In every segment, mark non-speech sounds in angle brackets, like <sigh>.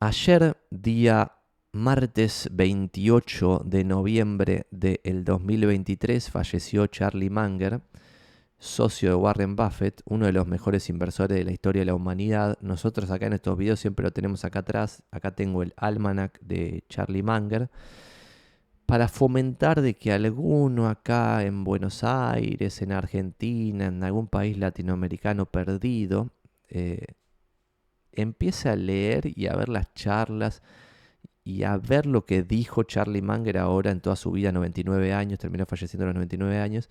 Ayer, día martes 28 de noviembre del 2023, falleció Charlie Munger, socio de Warren Buffett, uno de los mejores inversores de la historia de la humanidad. Nosotros acá en estos videos siempre lo tenemos acá atrás. Acá tengo el almanac de Charlie Munger. Para fomentar de que alguno acá en Buenos Aires, en Argentina, en algún país latinoamericano perdido, eh, empiece a leer y a ver las charlas y a ver lo que dijo Charlie Munger ahora en toda su vida, 99 años, terminó falleciendo a los 99 años.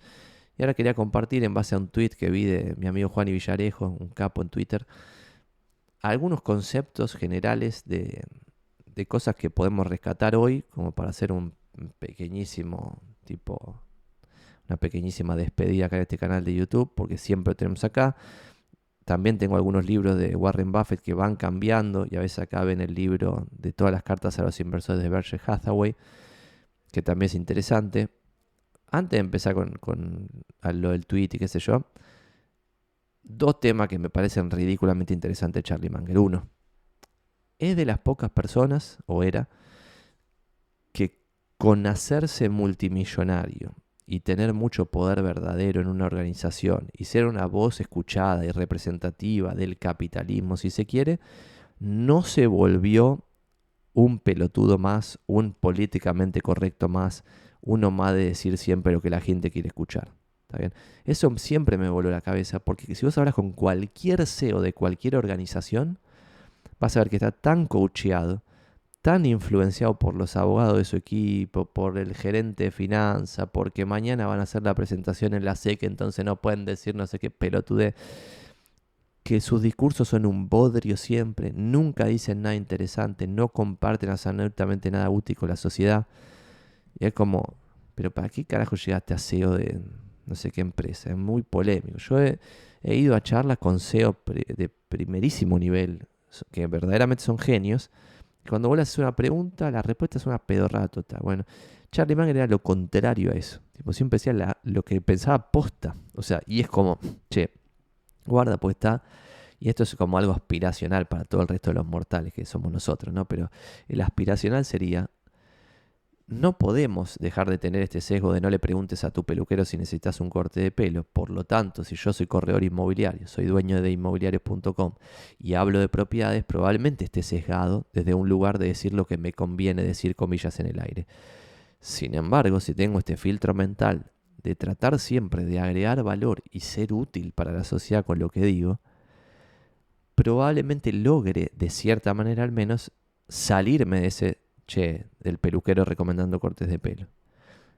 Y ahora quería compartir en base a un tweet que vi de mi amigo Juan y Villarejo, un capo en Twitter, algunos conceptos generales de, de cosas que podemos rescatar hoy, como para hacer un pequeñísimo tipo, una pequeñísima despedida acá en este canal de YouTube, porque siempre tenemos acá. También tengo algunos libros de Warren Buffett que van cambiando y a veces acá ven el libro de todas las cartas a los inversores de Berkshire Hathaway, que también es interesante. Antes de empezar con, lo del tweet y qué sé yo, dos temas que me parecen ridículamente interesantes Charlie Munger. Uno, es de las pocas personas, o era, que con hacerse multimillonario y tener mucho poder verdadero en una organización y ser una voz escuchada y representativa del capitalismo, si se quiere, no se volvió un pelotudo más, un políticamente correcto más, uno más de decir siempre lo que la gente quiere escuchar. ¿Está bien? Eso siempre me voló la cabeza, porque si vos hablas con cualquier CEO de cualquier organización, vas a ver que está tan coacheado, tan influenciado por los abogados de su equipo, por el gerente de finanzas, porque mañana van a hacer la presentación en la SEC, entonces no pueden decir no sé qué pelotude, que sus discursos son un bodrio siempre, nunca dicen nada interesante, no comparten absolutamente nada útil con la sociedad. Y es como, pero ¿para qué carajo llegaste a CEO de no sé qué empresa? Es muy polémico. Yo he, he ido a charlas con CEO de primerísimo nivel, que verdaderamente son genios, cuando vos le haces una pregunta, la respuesta es una pedorrada total. Bueno, Charlie Munger era lo contrario a eso. Tipo, siempre decía lo que pensaba posta. O sea, y es como, che, guarda, pues está. Y esto es como algo aspiracional para todo el resto de los mortales que somos nosotros, ¿no? Pero el aspiracional sería no podemos dejar de tener este sesgo de no le preguntes a tu peluquero si necesitas un corte de pelo. Por lo tanto, si yo soy corredor inmobiliario, soy dueño de inmobiliarios.com y hablo de propiedades, probablemente esté sesgado desde un lugar de decir lo que me conviene decir comillas en el aire. Sin embargo, si tengo este filtro mental de tratar siempre de agregar valor y ser útil para la sociedad con lo que digo, probablemente logre, de cierta manera al menos, salirme de ese che, del peluquero recomendando cortes de pelo.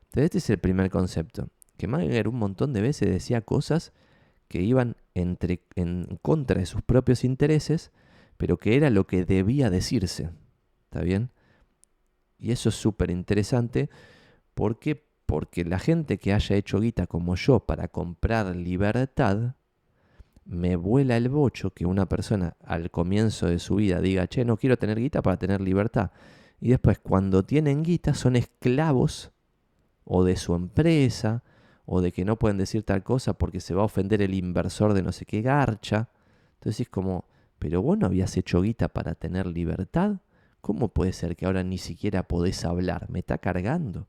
Entonces este es el primer concepto. Que Mager un montón de veces decía cosas que iban entre, en contra de sus propios intereses, pero que era lo que debía decirse. ¿Está bien? Y eso es súper interesante. ¿Por qué? Porque la gente que haya hecho guita como yo para comprar libertad, me vuela el bocho que una persona al comienzo de su vida diga, che, no quiero tener guita para tener libertad. Y después cuando tienen guita son esclavos o de su empresa o de que no pueden decir tal cosa porque se va a ofender el inversor de no sé qué garcha. Entonces es como, pero vos no habías hecho guita para tener libertad. ¿Cómo puede ser que ahora ni siquiera podés hablar? Me está cargando.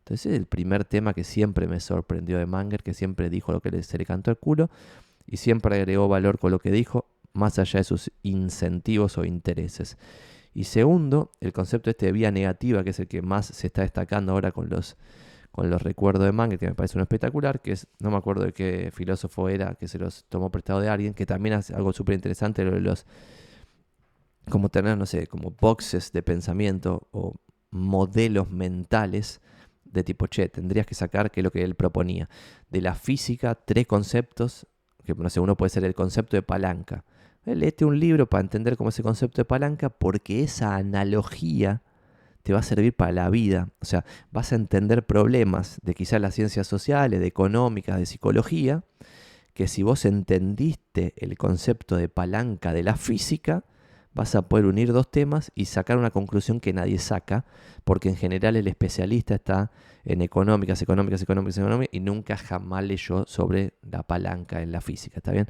Entonces es el primer tema que siempre me sorprendió de Manger, que siempre dijo lo que se le cantó el culo y siempre agregó valor con lo que dijo, más allá de sus incentivos o intereses. Y segundo, el concepto este de vía negativa, que es el que más se está destacando ahora con los, con los recuerdos de Manger, que me parece uno espectacular, que es, no me acuerdo de qué filósofo era, que se los tomó prestado de alguien, que también hace algo súper interesante, lo de los, como tener, no sé, como boxes de pensamiento o modelos mentales de tipo, che, tendrías que sacar, que es lo que él proponía, de la física, tres conceptos, que no sé, uno puede ser el concepto de palanca, léete un libro para entender cómo es ese concepto de palanca, porque esa analogía te va a servir para la vida. O sea, vas a entender problemas de quizás las ciencias sociales, de económicas, de psicología, que si vos entendiste el concepto de palanca de la física, vas a poder unir dos temas y sacar una conclusión que nadie saca, porque en general el especialista está en económicas, económicas, económicas, económicas, y nunca jamás leyó sobre la palanca en la física, ¿está bien?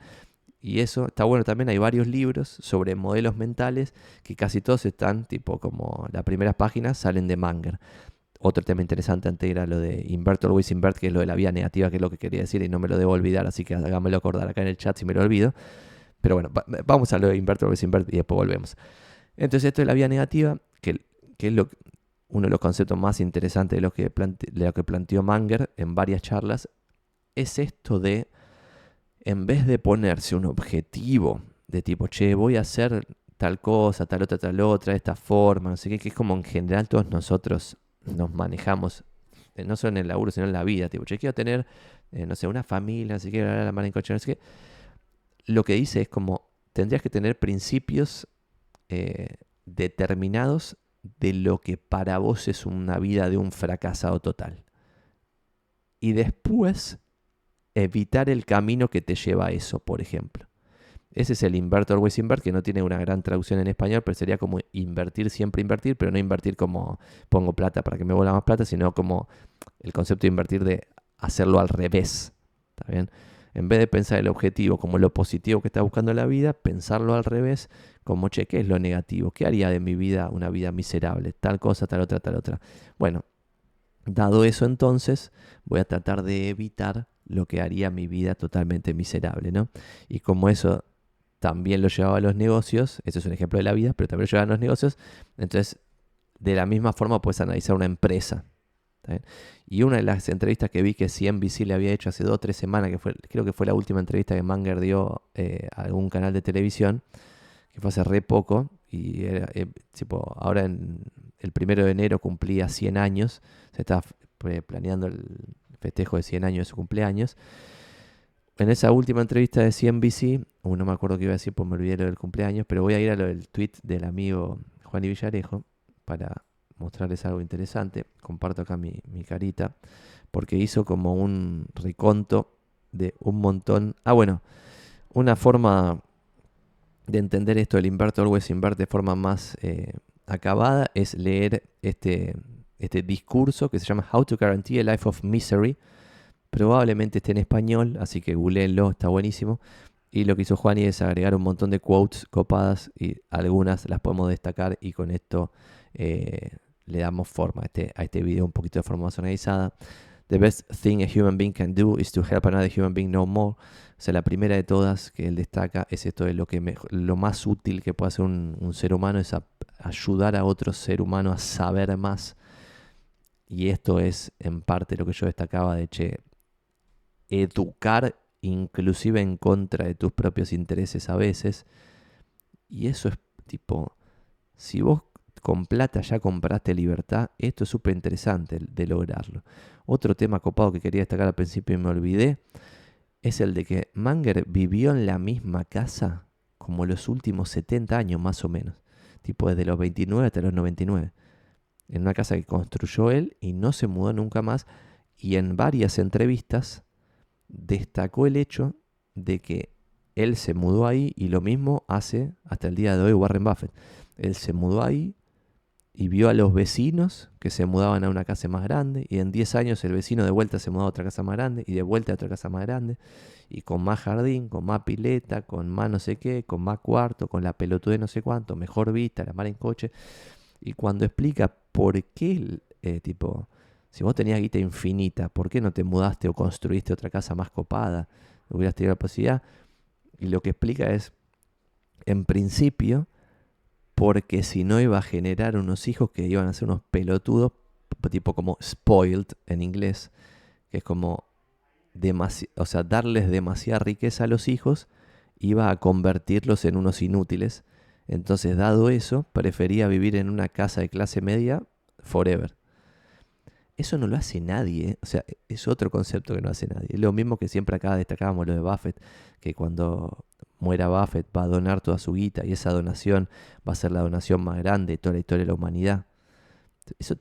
Y eso está bueno también, hay varios libros sobre modelos mentales que casi todos están, tipo como las primeras páginas salen de Manger. Otro tema interesante antes era lo de invert always invert, que es lo de la vía negativa, que es lo que quería decir y no me lo debo olvidar, así que hágamelo acordar acá en el chat si me lo olvido. Pero bueno, vamos a lo de invert always invert y después volvemos. Entonces esto de la vía negativa, que, es lo, uno de los conceptos más interesantes de lo, que de lo que planteó Manger en varias charlas, es esto de en vez de ponerse un objetivo de tipo, che, voy a hacer tal cosa, tal otra, tal otra, de esta forma, no sé qué, que es como en general todos nosotros nos manejamos, eh, no solo en el laburo, sino en la vida, tipo, che, quiero tener, eh, no sé, una familia, si quiero la mano en coche, no sé qué. Lo que dice es como, tendrías que tener principios eh, determinados de lo que para vos es una vida de un fracasado total. Y después evitar el camino que te lleva a eso, por ejemplo. Ese es el invert always invert, que no tiene una gran traducción en español, pero sería como invertir, siempre invertir, pero no invertir como pongo plata para que me vuela más plata, sino como el concepto de invertir de hacerlo al revés. ¿Está? En vez de pensar el objetivo como lo positivo que está buscando la vida, pensarlo al revés, como, che, ¿qué es lo negativo? ¿Qué haría de mi vida una vida miserable? Tal cosa, tal otra, tal otra. Bueno, dado eso entonces, voy a tratar de evitar lo que haría mi vida totalmente miserable, ¿no? Y como eso también lo llevaba a los negocios, ese es un ejemplo de la vida, pero también lo llevaba a los negocios, entonces de la misma forma puedes analizar una empresa. Y una de las entrevistas que vi que CNBC le había hecho hace dos o tres semanas, que fue, creo que fue la última entrevista que Manger dio eh, a algún canal de televisión, que fue hace re poco, y era, eh, tipo, ahora en el primero de enero cumplía 100 años, se está planeando el festejo de 100 años de su cumpleaños. En esa última entrevista de CNBC, uh, no me acuerdo qué iba a decir, pues me olvidé del cumpleaños, pero voy a ir a lo del tweet del amigo Juan y Villarejo para mostrarles algo interesante. Comparto acá mi, mi carita, porque hizo como un reconto de un montón. Ah, bueno, una forma de entender esto del invert always invert de forma más eh, acabada es leer este este discurso que se llama How to Guarantee a Life of Misery. Probablemente esté en español, así que googleenlo, está buenísimo. Y lo que hizo Juani es agregar un montón de quotes copadas y algunas las podemos destacar y con esto eh, le damos forma a este, a este video un poquito de forma más organizada. The best thing a human being can do is to help another human being know more. O sea, la primera de todas que él destaca es esto de lo que lo más útil que puede hacer un, ser humano es ayudar a otro ser humano a saber más y esto es en parte lo que yo destacaba de, che, educar inclusive en contra de tus propios intereses a veces. Y eso es tipo, si vos con plata ya compraste libertad, esto es súper interesante de lograrlo. Otro tema copado que quería destacar al principio y me olvidé, es el de que Manger vivió en la misma casa como los últimos 70 años más o menos, tipo desde los 29 hasta los 99 en una casa que construyó él y no se mudó nunca más. Y en varias entrevistas destacó el hecho de que él se mudó ahí y lo mismo hace hasta el día de hoy Warren Buffett. Él se mudó ahí y vio a los vecinos que se mudaban a una casa más grande y en 10 años el vecino de vuelta se mudó a otra casa más grande y de vuelta a otra casa más grande y con más jardín, con más pileta, con más no sé qué, con más cuarto, con la pelotude no sé cuánto, mejor vista, la mar en coche. Y cuando explica por qué, eh, tipo, si vos tenías guita infinita, ¿por qué no te mudaste o construiste otra casa más copada? Hubieras tenido la posibilidad. Y lo que explica es, en principio, porque si no iba a generar unos hijos que iban a ser unos pelotudos, tipo como spoiled en inglés, que es como, o sea, darles demasiada riqueza a los hijos, iba a convertirlos en unos inútiles entonces, dado eso, prefería vivir en una casa de clase media forever. Eso no lo hace nadie, o sea, es otro concepto que no hace nadie. Lo mismo que siempre acá destacábamos lo de Buffett, que cuando muera Buffett va a donar toda su guita y esa donación va a ser la donación más grande de toda la historia de la humanidad. Eso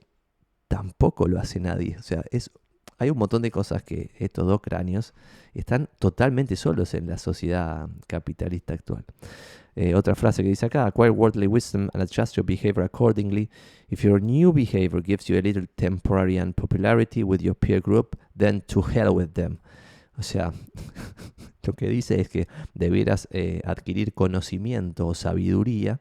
tampoco lo hace nadie, o sea, es, hay un montón de cosas que estos dos cráneos están totalmente solos en la sociedad capitalista actual. Eh, otra frase que dice acá, acquire worldly wisdom and adjust your behavior accordingly. If your new behavior gives you a little temporary unpopularity with your peer group, then to hell with them. O sea, <laughs> lo que dice es que debieras eh, adquirir conocimiento o sabiduría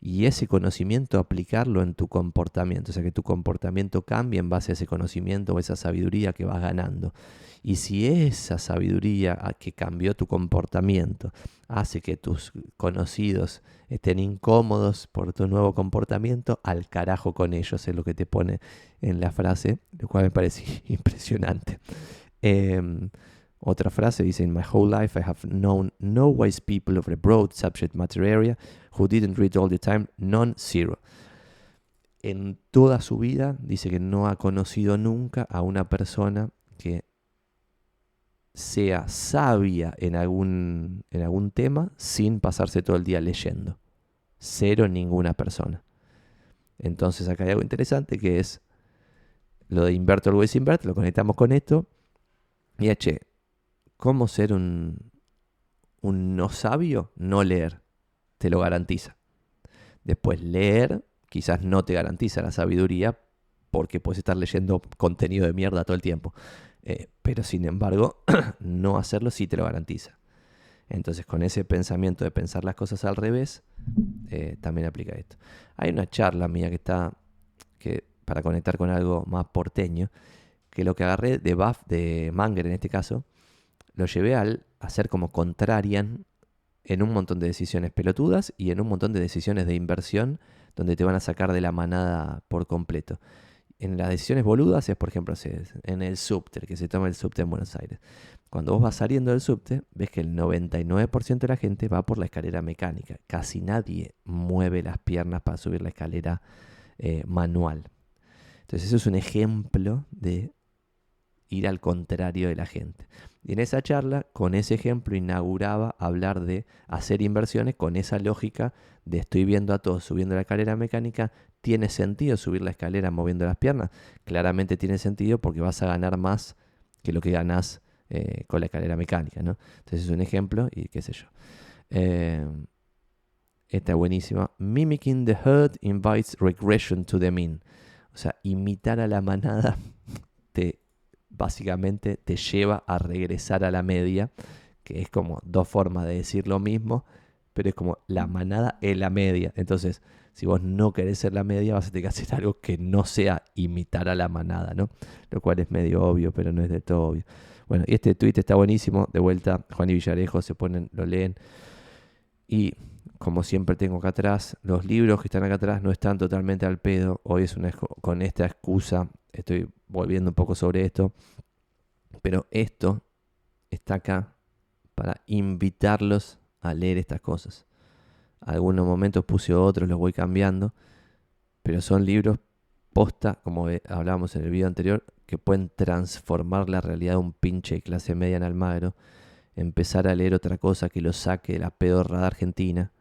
y ese conocimiento aplicarlo en tu comportamiento, o sea que tu comportamiento cambie en base a ese conocimiento o esa sabiduría que vas ganando. Y si esa sabiduría que cambió tu comportamiento hace que tus conocidos estén incómodos por tu nuevo comportamiento, al carajo con ellos, es lo que te pone en la frase, lo cual me parece <laughs> impresionante. Em, otra frase dice, In my whole life I have known no wise people of a broad subject matter area who didn't read all the time, non zero. En toda su vida dice que no ha conocido nunca a una persona que sea sabia en algún, en algún tema sin pasarse todo el día leyendo. Cero ninguna persona. Entonces acá hay algo interesante que es lo de invert always invert, lo conectamos con esto. Y che, ¿cómo ser un, un no sabio? No leer, te lo garantiza. Después leer quizás no te garantiza la sabiduría porque puedes estar leyendo contenido de mierda todo el tiempo. Eh, pero sin embargo, <clears throat> no hacerlo sí te lo garantiza. Entonces, con ese pensamiento de pensar las cosas al revés, eh, también aplica esto. Hay una charla mía que está, que, para conectar con algo más porteño, que lo que agarré de Buff, de Manger en este caso, lo llevé al hacer como contrarian en un montón de decisiones pelotudas y en un montón de decisiones de inversión donde te van a sacar de la manada por completo en las decisiones boludas es, por ejemplo, en el subte, que se toma el subte en Buenos Aires. Cuando vos vas saliendo del subte, ves que el 99% de la gente va por la escalera mecánica. Casi nadie mueve las piernas para subir la escalera eh, manual. Entonces eso es un ejemplo de ir al contrario de la gente. Y en esa charla, con ese ejemplo, inauguraba hablar de hacer inversiones con esa lógica de estoy viendo a todos subiendo la escalera mecánica, ¿tiene sentido subir la escalera moviendo las piernas? Claramente tiene sentido porque vas a ganar más que lo que ganas eh, con la escalera mecánica, ¿no? Entonces es un ejemplo y qué sé yo. Eh, esta es buenísima. Mimicking the herd invites regression to the mean. O sea, imitar a la manada <laughs> te básicamente te lleva a regresar a la media, que es como dos formas de decir lo mismo, pero es como la manada es la media. Entonces, si vos no querés ser la media, vas a tener que hacer algo que no sea imitar a la manada, ¿no? Lo cual es medio obvio, pero no es de todo obvio. Bueno, y este tweet está buenísimo. De vuelta, Juan y Villarejo se ponen, lo leen. Y como siempre tengo acá atrás, los libros que están acá atrás no están totalmente al pedo. Hoy es una, con esta excusa estoy volviendo un poco sobre esto, pero esto está acá para invitarlos a leer estas cosas. Algunos momentos puse otros, los voy cambiando, pero son libros posta, como hablábamos en el video anterior, que pueden transformar la realidad de un pinche de clase media en Almagro, empezar a leer otra cosa que lo saque de la pedorrada argentina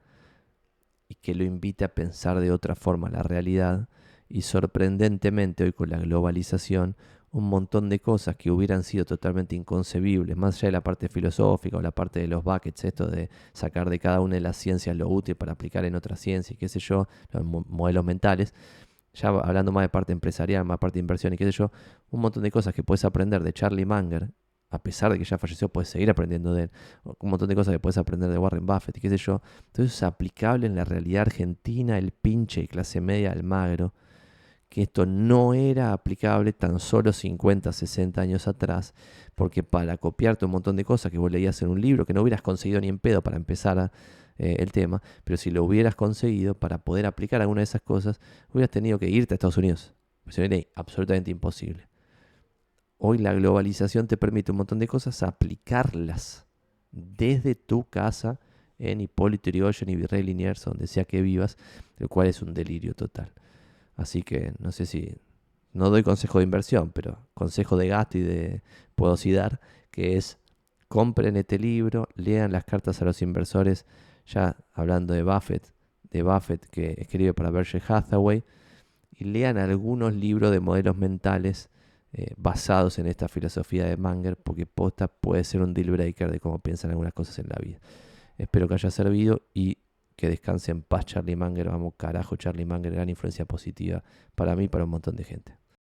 y que lo invite a pensar de otra forma la realidad y sorprendentemente hoy con la globalización, un montón de cosas que hubieran sido totalmente inconcebibles, más allá de la parte filosófica o la parte de los buckets, esto de sacar de cada una de las ciencias lo útil para aplicar en otra ciencia y qué sé yo, los modelos mentales, ya hablando más de parte empresarial, más parte de inversión y qué sé yo, un montón de cosas que puedes aprender de Charlie Munger, a pesar de que ya falleció, puedes seguir aprendiendo de él. Un montón de cosas que puedes aprender de Warren Buffett y qué sé yo. Entonces es aplicable en la realidad argentina, el pinche y clase media, el magro que esto no era aplicable tan solo 50, 60 años atrás, porque para copiarte un montón de cosas que vos leías en un libro, que no hubieras conseguido ni en pedo para empezar eh, el tema, pero si lo hubieras conseguido para poder aplicar alguna de esas cosas, hubieras tenido que irte a Estados Unidos. Sería absolutamente imposible. Hoy la globalización te permite un montón de cosas aplicarlas desde tu casa en Hipólito Yrigoyen y Virrey Liniers, donde sea que vivas, lo cual es un delirio total. Así que no sé si, no doy consejo de inversión, pero consejo de gasto y de puedo dar, que es compren este libro, lean las cartas a los inversores, ya hablando de Buffett, de Buffett que escribe para Berkshire Hathaway, y lean algunos libros de modelos mentales eh, basados en esta filosofía de Manger, porque posta puede ser un deal breaker de cómo piensan algunas cosas en la vida. Espero que haya servido y que descanse en paz Charlie Manger. Vamos, carajo, Charlie Manger, gran influencia positiva para mí y para un montón de gente.